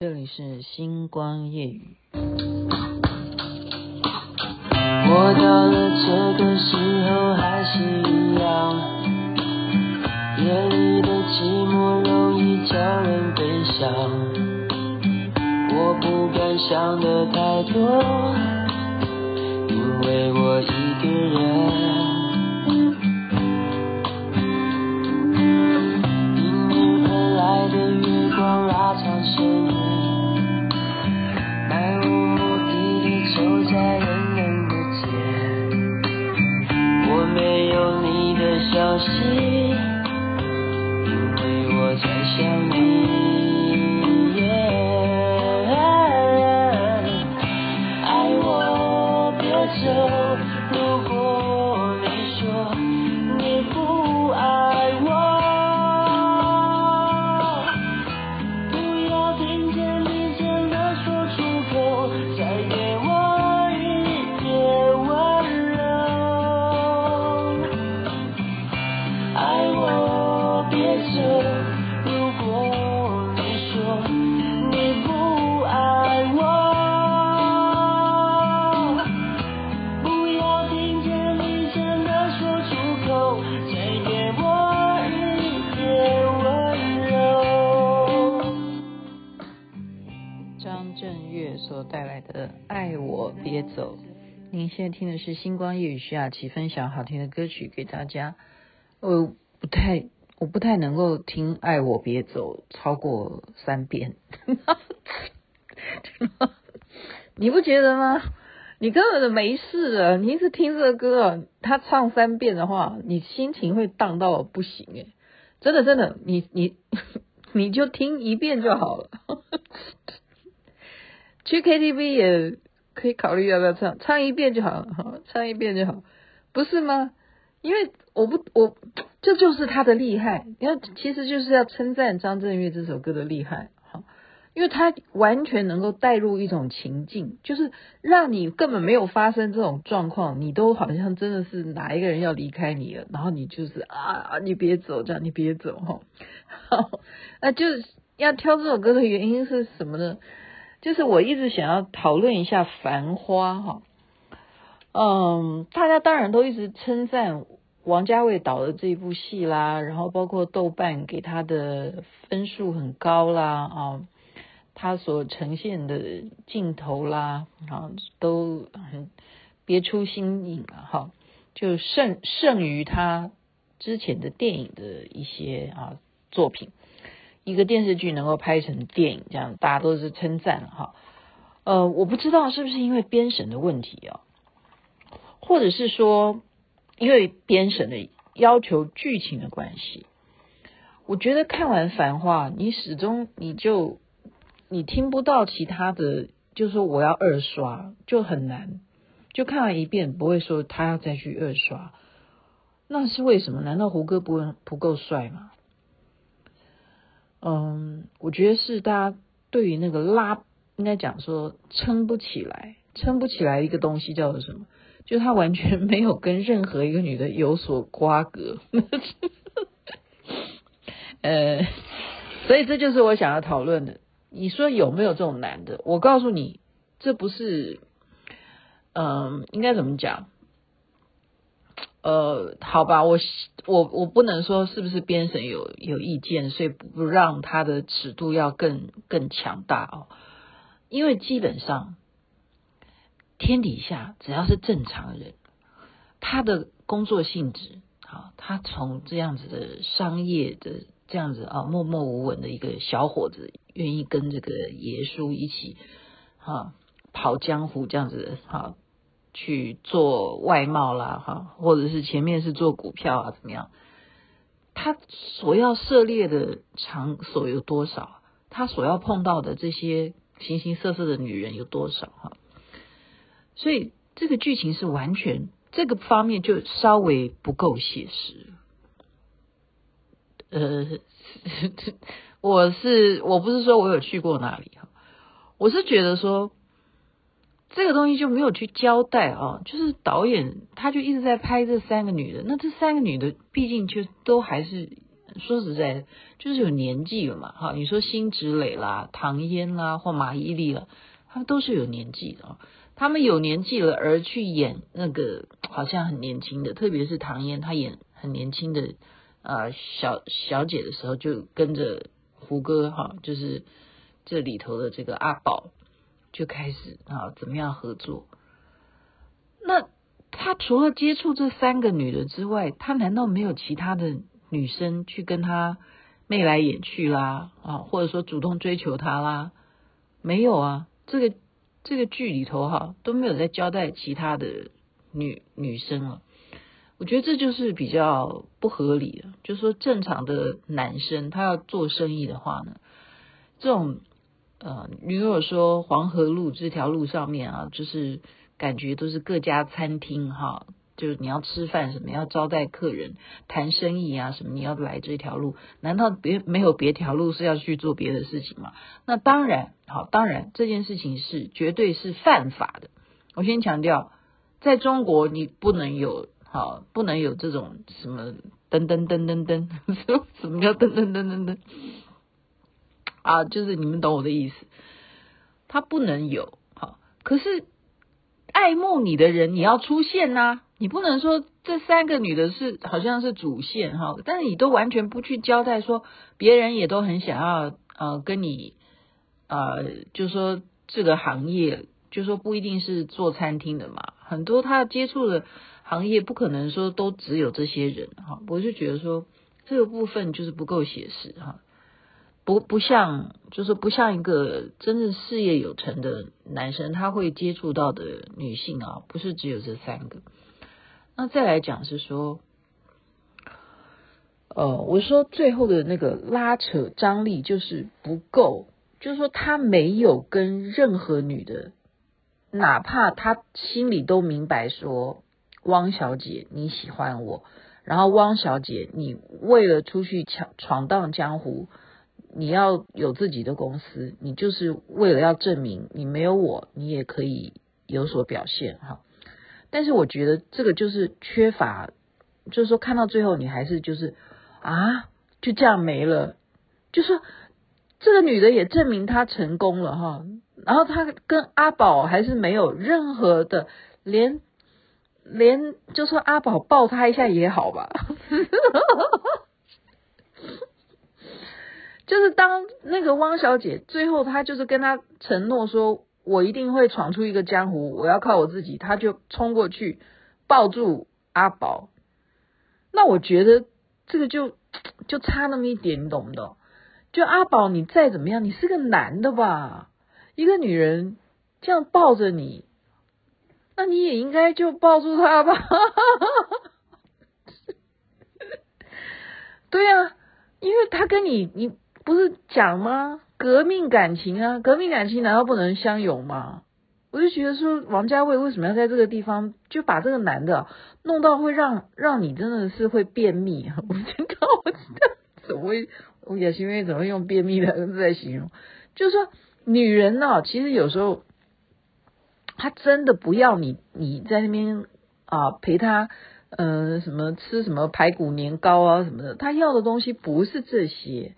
这里是星光夜雨。我到了这个时候还是一样，夜里的寂寞容易叫人悲伤。我不敢想的太多，因为我一个人。消息因为我在想你现在听的是星光夜雨徐雅琪分享好听的歌曲给大家。我不太，我不太能够听“爱我别走”超过三遍，你不觉得吗？你根本就没事啊！你一直听这个歌，他唱三遍的话，你心情会荡到不行诶，真的真的，你你 你就听一遍就好了。去 KTV 也可以考虑要不要唱，唱一遍就好了，唱一遍就好，不是吗？因为我不我这就是他的厉害，你看其实就是要称赞张震岳这首歌的厉害，好因为他完全能够带入一种情境，就是让你根本没有发生这种状况，你都好像真的是哪一个人要离开你了，然后你就是啊，你别走，这样你别走哈，好，那就是要挑这首歌的原因是什么呢？就是我一直想要讨论一下《繁花》哈，嗯，大家当然都一直称赞王家卫导的这一部戏啦，然后包括豆瓣给他的分数很高啦啊，他所呈现的镜头啦啊都很别出心意啊哈，就胜胜于他之前的电影的一些啊作品。一个电视剧能够拍成电影，这样大家都是称赞哈。呃，我不知道是不是因为编审的问题啊，或者是说因为编审的要求剧情的关系。我觉得看完《繁花》，你始终你就你听不到其他的，就是说我要二刷就很难，就看完一遍不会说他要再去二刷，那是为什么？难道胡歌不不够帅吗？嗯，我觉得是大家对于那个拉，应该讲说撑不起来，撑不起来一个东西叫做什么？就他完全没有跟任何一个女的有所瓜葛。呃，所以这就是我想要讨论的。你说有没有这种男的？我告诉你，这不是，嗯，应该怎么讲？呃，好吧，我我我不能说是不是编审有有意见，所以不让他的尺度要更更强大哦。因为基本上天底下只要是正常人，他的工作性质啊，他从这样子的商业的这样子啊默默无闻的一个小伙子，愿意跟这个爷叔一起啊跑江湖这样子哈。去做外贸啦，哈，或者是前面是做股票啊，怎么样？他所要涉猎的场所有多少？他所要碰到的这些形形色色的女人有多少？哈，所以这个剧情是完全这个方面就稍微不够写实。呃，我是我不是说我有去过那里哈，我是觉得说。这个东西就没有去交代啊，就是导演他就一直在拍这三个女的，那这三个女的毕竟就都还是说实在，就是有年纪了嘛。哈，你说辛芷蕾啦、唐嫣啦或马伊琍了，她们都是有年纪的。她们有年纪了而去演那个好像很年轻的，特别是唐嫣，她演很年轻的呃小小姐的时候，就跟着胡歌哈，就是这里头的这个阿宝就开始啊怎么样合作。那他除了接触这三个女的之外，他难道没有其他的女生去跟他眉来眼去啦啊，或者说主动追求他啦？没有啊，这个。这个剧里头哈都没有在交代其他的女女生了，我觉得这就是比较不合理的。就是说正常的男生他要做生意的话呢，这种呃，你如果说黄河路这条路上面啊，就是感觉都是各家餐厅哈。就是你要吃饭什么，要招待客人、谈生意啊什么，你要来这条路，难道别没有别条路是要去做别的事情吗？那当然，好，当然这件事情是绝对是犯法的。我先强调，在中国你不能有，好，不能有这种什么噔噔噔噔噔，什么叫噔噔噔噔噔？啊，就是你们懂我的意思，他不能有，好，可是爱慕你的人，你要出现呐、你不能说这三个女的是好像是主线哈，但是你都完全不去交代说，别人也都很想要呃跟你呃，就说这个行业，就说不一定是做餐厅的嘛，很多他接触的行业不可能说都只有这些人哈，我就觉得说这个部分就是不够写实哈，不不像就是不像一个真正事业有成的男生他会接触到的女性啊，不是只有这三个。那再来讲是说，呃，我说最后的那个拉扯张力就是不够，就是说他没有跟任何女的，哪怕他心里都明白说，汪小姐你喜欢我，然后汪小姐你为了出去闯闯荡江湖，你要有自己的公司，你就是为了要证明你没有我，你也可以有所表现哈。但是我觉得这个就是缺乏，就是说看到最后你还是就是啊，就这样没了。就说这个女的也证明她成功了哈，然后她跟阿宝还是没有任何的连连，就说阿宝抱她一下也好吧。就是当那个汪小姐最后她就是跟他承诺说。我一定会闯出一个江湖，我要靠我自己。她就冲过去抱住阿宝，那我觉得这个就就差那么一点，你懂不懂？就阿宝，你再怎么样，你是个男的吧？一个女人这样抱着你，那你也应该就抱住他吧？对呀，因为他跟你，你不是讲吗？革命感情啊，革命感情难道不能相拥吗？我就觉得说，王家卫为什么要在这个地方就把这个男的弄到会让让你真的是会便秘？我知道，我知道，怎么会？我也是因为怎么会用便秘两个字来形容？就是说，女人呢，其实有时候她真的不要你，你在那边啊陪她，嗯、什么吃什么排骨年糕啊什么的，她要的东西不是这些。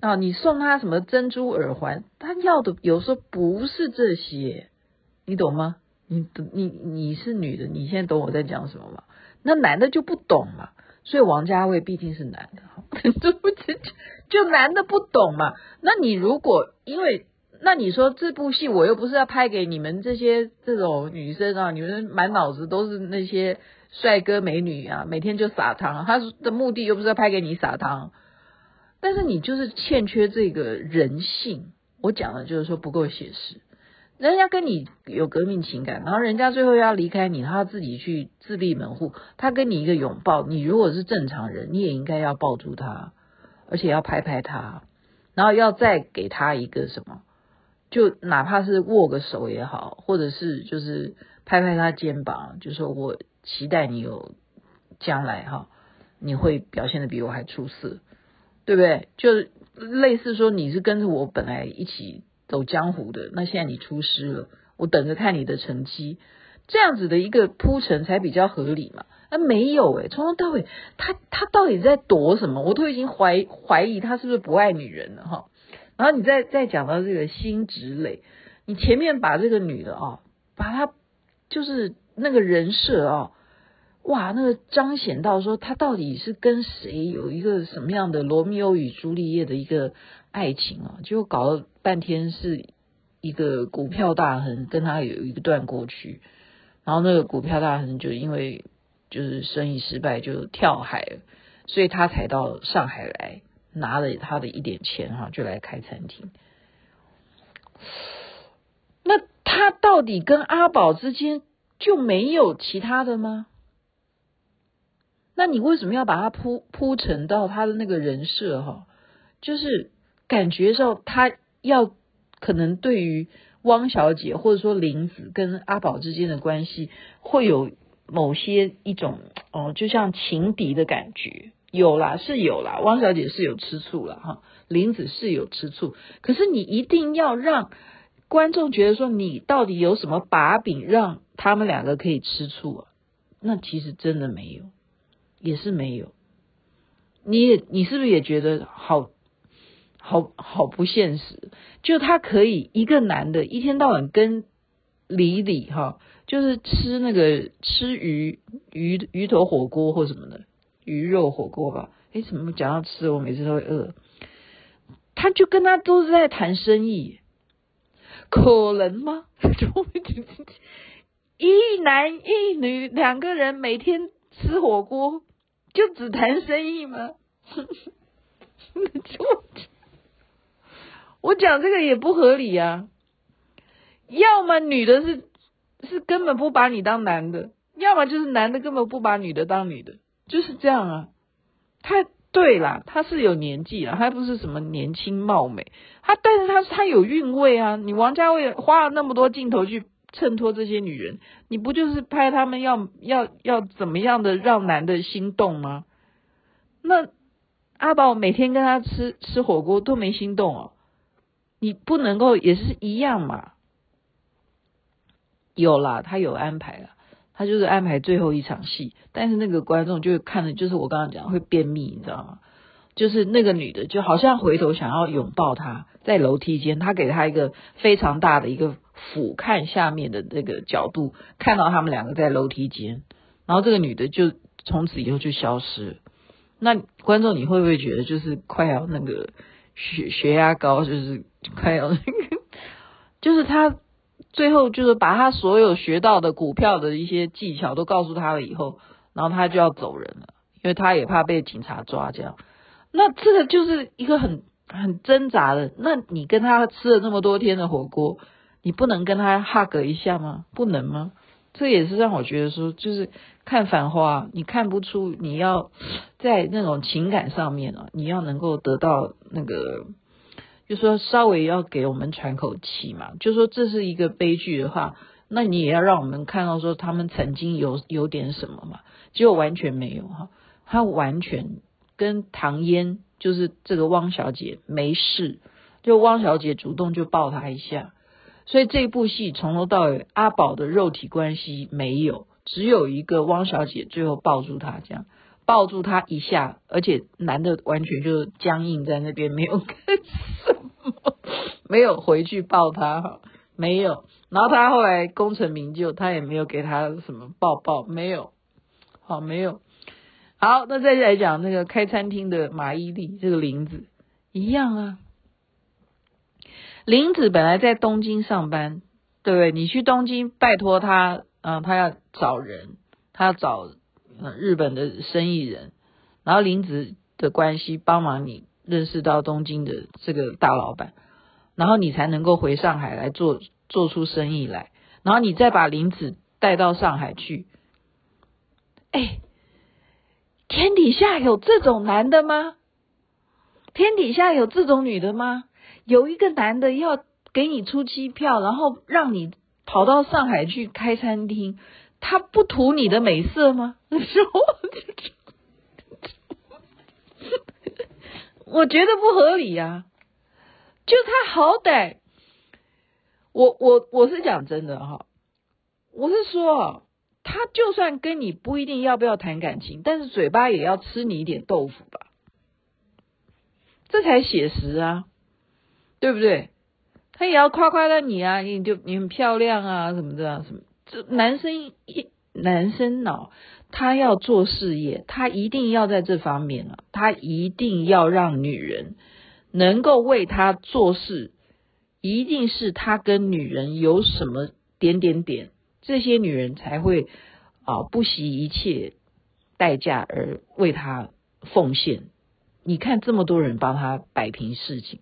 啊，你送他什么珍珠耳环？他要的有时候不是这些，你懂吗？你你你是女的，你现在懂我在讲什么吗？那男的就不懂嘛，所以王家卫毕竟是男的，对不起，就男的不懂嘛。那你如果因为那你说这部戏我又不是要拍给你们这些这种女生啊，你们满脑子都是那些帅哥美女啊，每天就撒糖，他的目的又不是要拍给你撒糖。但是你就是欠缺这个人性，我讲的就是说不够写实。人家跟你有革命情感，然后人家最后要离开你，他自己去自立门户。他跟你一个拥抱，你如果是正常人，你也应该要抱住他，而且要拍拍他，然后要再给他一个什么，就哪怕是握个手也好，或者是就是拍拍他肩膀，就说我期待你有将来哈，你会表现的比我还出色。对不对？就类似说你是跟着我本来一起走江湖的，那现在你出师了，我等着看你的成绩。这样子的一个铺陈才比较合理嘛。啊，没有诶，从头到尾，他他到底在躲什么？我都已经怀怀疑他是不是不爱女人了哈。然后你再再讲到这个辛芷蕾，你前面把这个女的啊，把她就是那个人设啊。哇，那个彰显到说他到底是跟谁有一个什么样的罗密欧与朱丽叶的一个爱情啊？就搞了半天是一个股票大亨跟他有一段过去，然后那个股票大亨就因为就是生意失败就跳海了，所以他才到上海来拿了他的一点钱哈，就来开餐厅。那他到底跟阿宝之间就没有其他的吗？那你为什么要把它铺铺陈到他的那个人设哈？就是感觉上他要可能对于汪小姐或者说林子跟阿宝之间的关系会有某些一种哦，就像情敌的感觉，有啦是有啦，汪小姐是有吃醋了哈，林子是有吃醋，可是你一定要让观众觉得说你到底有什么把柄让他们两个可以吃醋啊？那其实真的没有。也是没有，你你是不是也觉得好好好不现实？就他可以一个男的一天到晚跟李李哈，就是吃那个吃鱼鱼鱼头火锅或什么的鱼肉火锅吧？哎，怎么讲到吃，我每次都会饿。他就跟他都是在谈生意，可能吗？一男一女两个人每天吃火锅。就只谈生意吗？我讲这个也不合理啊！要么女的是是根本不把你当男的，要么就是男的根本不把女的当女的，就是这样啊。他对啦，他是有年纪了，他不是什么年轻貌美，他但是他他有韵味啊。你王家卫花了那么多镜头去。衬托这些女人，你不就是拍他们要要要怎么样的让男的心动吗？那阿宝每天跟他吃吃火锅都没心动哦，你不能够也是一样嘛？有啦，他有安排了，他就是安排最后一场戏，但是那个观众就看的就是我刚刚讲会便秘，你知道吗？就是那个女的就好像回头想要拥抱他，在楼梯间，他给他一个非常大的一个。俯瞰下面的这个角度，看到他们两个在楼梯间，然后这个女的就从此以后就消失。那观众你会不会觉得就是快要那个血血压高，就是快要那个，就是他最后就是把他所有学到的股票的一些技巧都告诉他了以后，然后他就要走人了，因为他也怕被警察抓这样。那这个就是一个很很挣扎的。那你跟他吃了那么多天的火锅。你不能跟他 hug 一下吗？不能吗？这也是让我觉得说，就是看繁花，你看不出你要在那种情感上面啊，你要能够得到那个，就说稍微要给我们喘口气嘛。就说这是一个悲剧的话，那你也要让我们看到说他们曾经有有点什么嘛。结果完全没有哈，他完全跟唐嫣就是这个汪小姐没事，就汪小姐主动就抱他一下。所以这部戏从头到尾，阿宝的肉体关系没有，只有一个汪小姐最后抱住他，这样抱住他一下，而且男的完全就僵硬在那边，没有干什么，没有回去抱他哈，没有。然后他后来功成名就，他也没有给他什么抱抱，没有，好，没有。好，那再来讲那个开餐厅的马伊琍，这个林子一样啊。林子本来在东京上班，对不对？你去东京拜托他，嗯，他要找人，他要找日本的生意人，然后林子的关系帮忙你认识到东京的这个大老板，然后你才能够回上海来做做出生意来，然后你再把林子带到上海去。哎，天底下有这种男的吗？天底下有这种女的吗？有一个男的要给你出机票，然后让你跑到上海去开餐厅，他不图你的美色吗？我觉得不合理呀、啊。就他好歹，我我我是讲真的哈，我是说，他就算跟你不一定要不要谈感情，但是嘴巴也要吃你一点豆腐吧，这才写实啊，对不对？他也要夸夸到你啊，你就你很漂亮啊，什么的啊，什么这男生一男生脑，他要做事业，他一定要在这方面啊，他一定要让女人能够为他做事，一定是他跟女人有什么点点点，这些女人才会啊不惜一切代价而为他奉献。你看这么多人帮他摆平事情。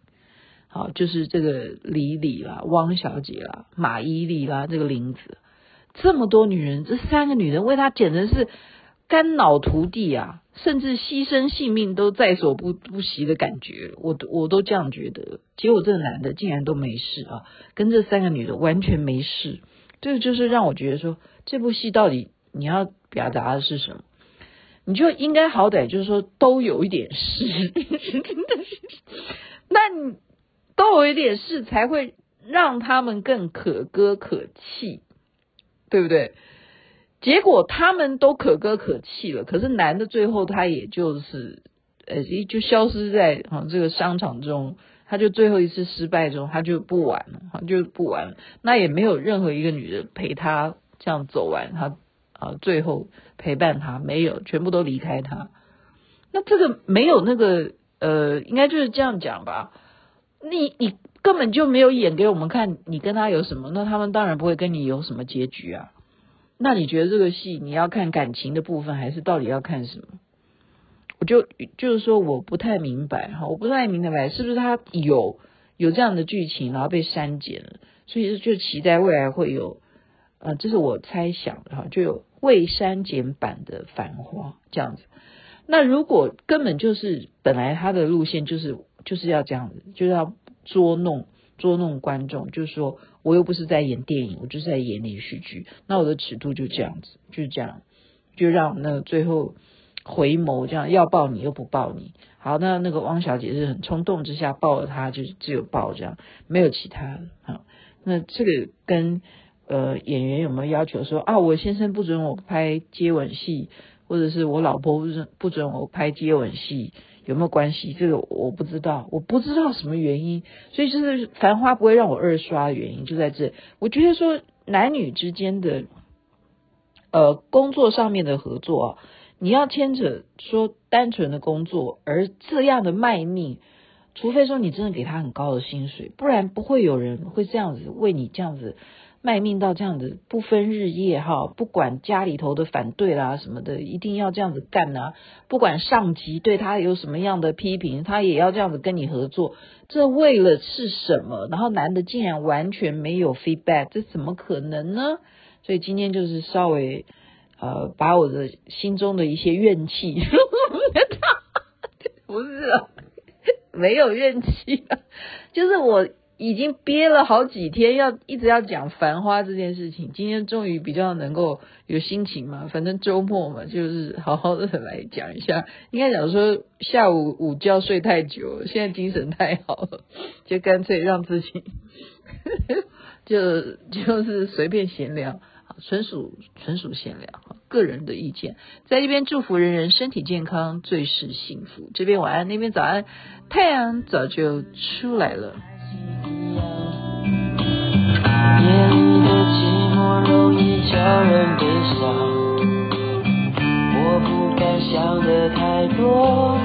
好，就是这个李李啦、汪小姐啦、马伊琍啦、这个林子，这么多女人，这三个女人为他简直是肝脑涂地啊，甚至牺牲性命都在所不不惜的感觉，我我都这样觉得。结果这个男的竟然都没事啊，跟这三个女的完全没事，这个就是让我觉得说，这部戏到底你要表达的是什么？你就应该好歹就是说都有一点事，那你。都有一点事，才会让他们更可歌可泣，对不对？结果他们都可歌可泣了，可是男的最后他也就是，呃，就消失在啊这个商场中，他就最后一次失败中，他就不玩了，就不玩了。那也没有任何一个女人陪他这样走完，他啊最后陪伴他没有，全部都离开他。那这个没有那个呃，应该就是这样讲吧。你你根本就没有演给我们看，你跟他有什么？那他们当然不会跟你有什么结局啊。那你觉得这个戏你要看感情的部分，还是到底要看什么？我就就是说我不太明白哈，我不太明白是不是他有有这样的剧情，然后被删减了，所以就期待未来会有，呃，这是我猜想的哈，就有未删减版的《繁花》这样子。那如果根本就是本来他的路线就是。就是要这样子，就是要捉弄捉弄观众，就是说我又不是在演电影，我就是在演连续剧，那我的尺度就这样子，就是这样，就让那最后回眸这样要抱你又不抱你，好，那那个汪小姐是很冲动之下抱了他，就是只有抱这样，没有其他的，好，那这个跟呃演员有没有要求说啊，我先生不准我拍接吻戏，或者是我老婆不准不准我拍接吻戏？有没有关系？这个我不知道，我不知道什么原因，所以就是《繁花》不会让我二刷的原因就在这。我觉得说男女之间的呃工作上面的合作啊，你要牵扯说单纯的工作，而这样的卖命，除非说你真的给他很高的薪水，不然不会有人会这样子为你这样子。卖命到这样子，不分日夜哈，不管家里头的反对啦什么的，一定要这样子干呐。不管上级对他有什么样的批评，他也要这样子跟你合作。这为了是什么？然后男的竟然完全没有 feedback，这怎么可能呢？所以今天就是稍微呃，把我的心中的一些怨气，不是啊，没有怨气啊，就是我。已经憋了好几天，要一直要讲《繁花》这件事情，今天终于比较能够有心情嘛，反正周末嘛，就是好好的来讲一下。应该讲说下午午觉睡太久，现在精神太好了，就干脆让自己 就就是随便闲聊，纯属纯属闲聊，个人的意见。在这边祝福人人身体健康，最是幸福。这边晚安，那边早安，太阳早就出来了。夜里的寂寞容易叫人悲伤，我不敢想的太多，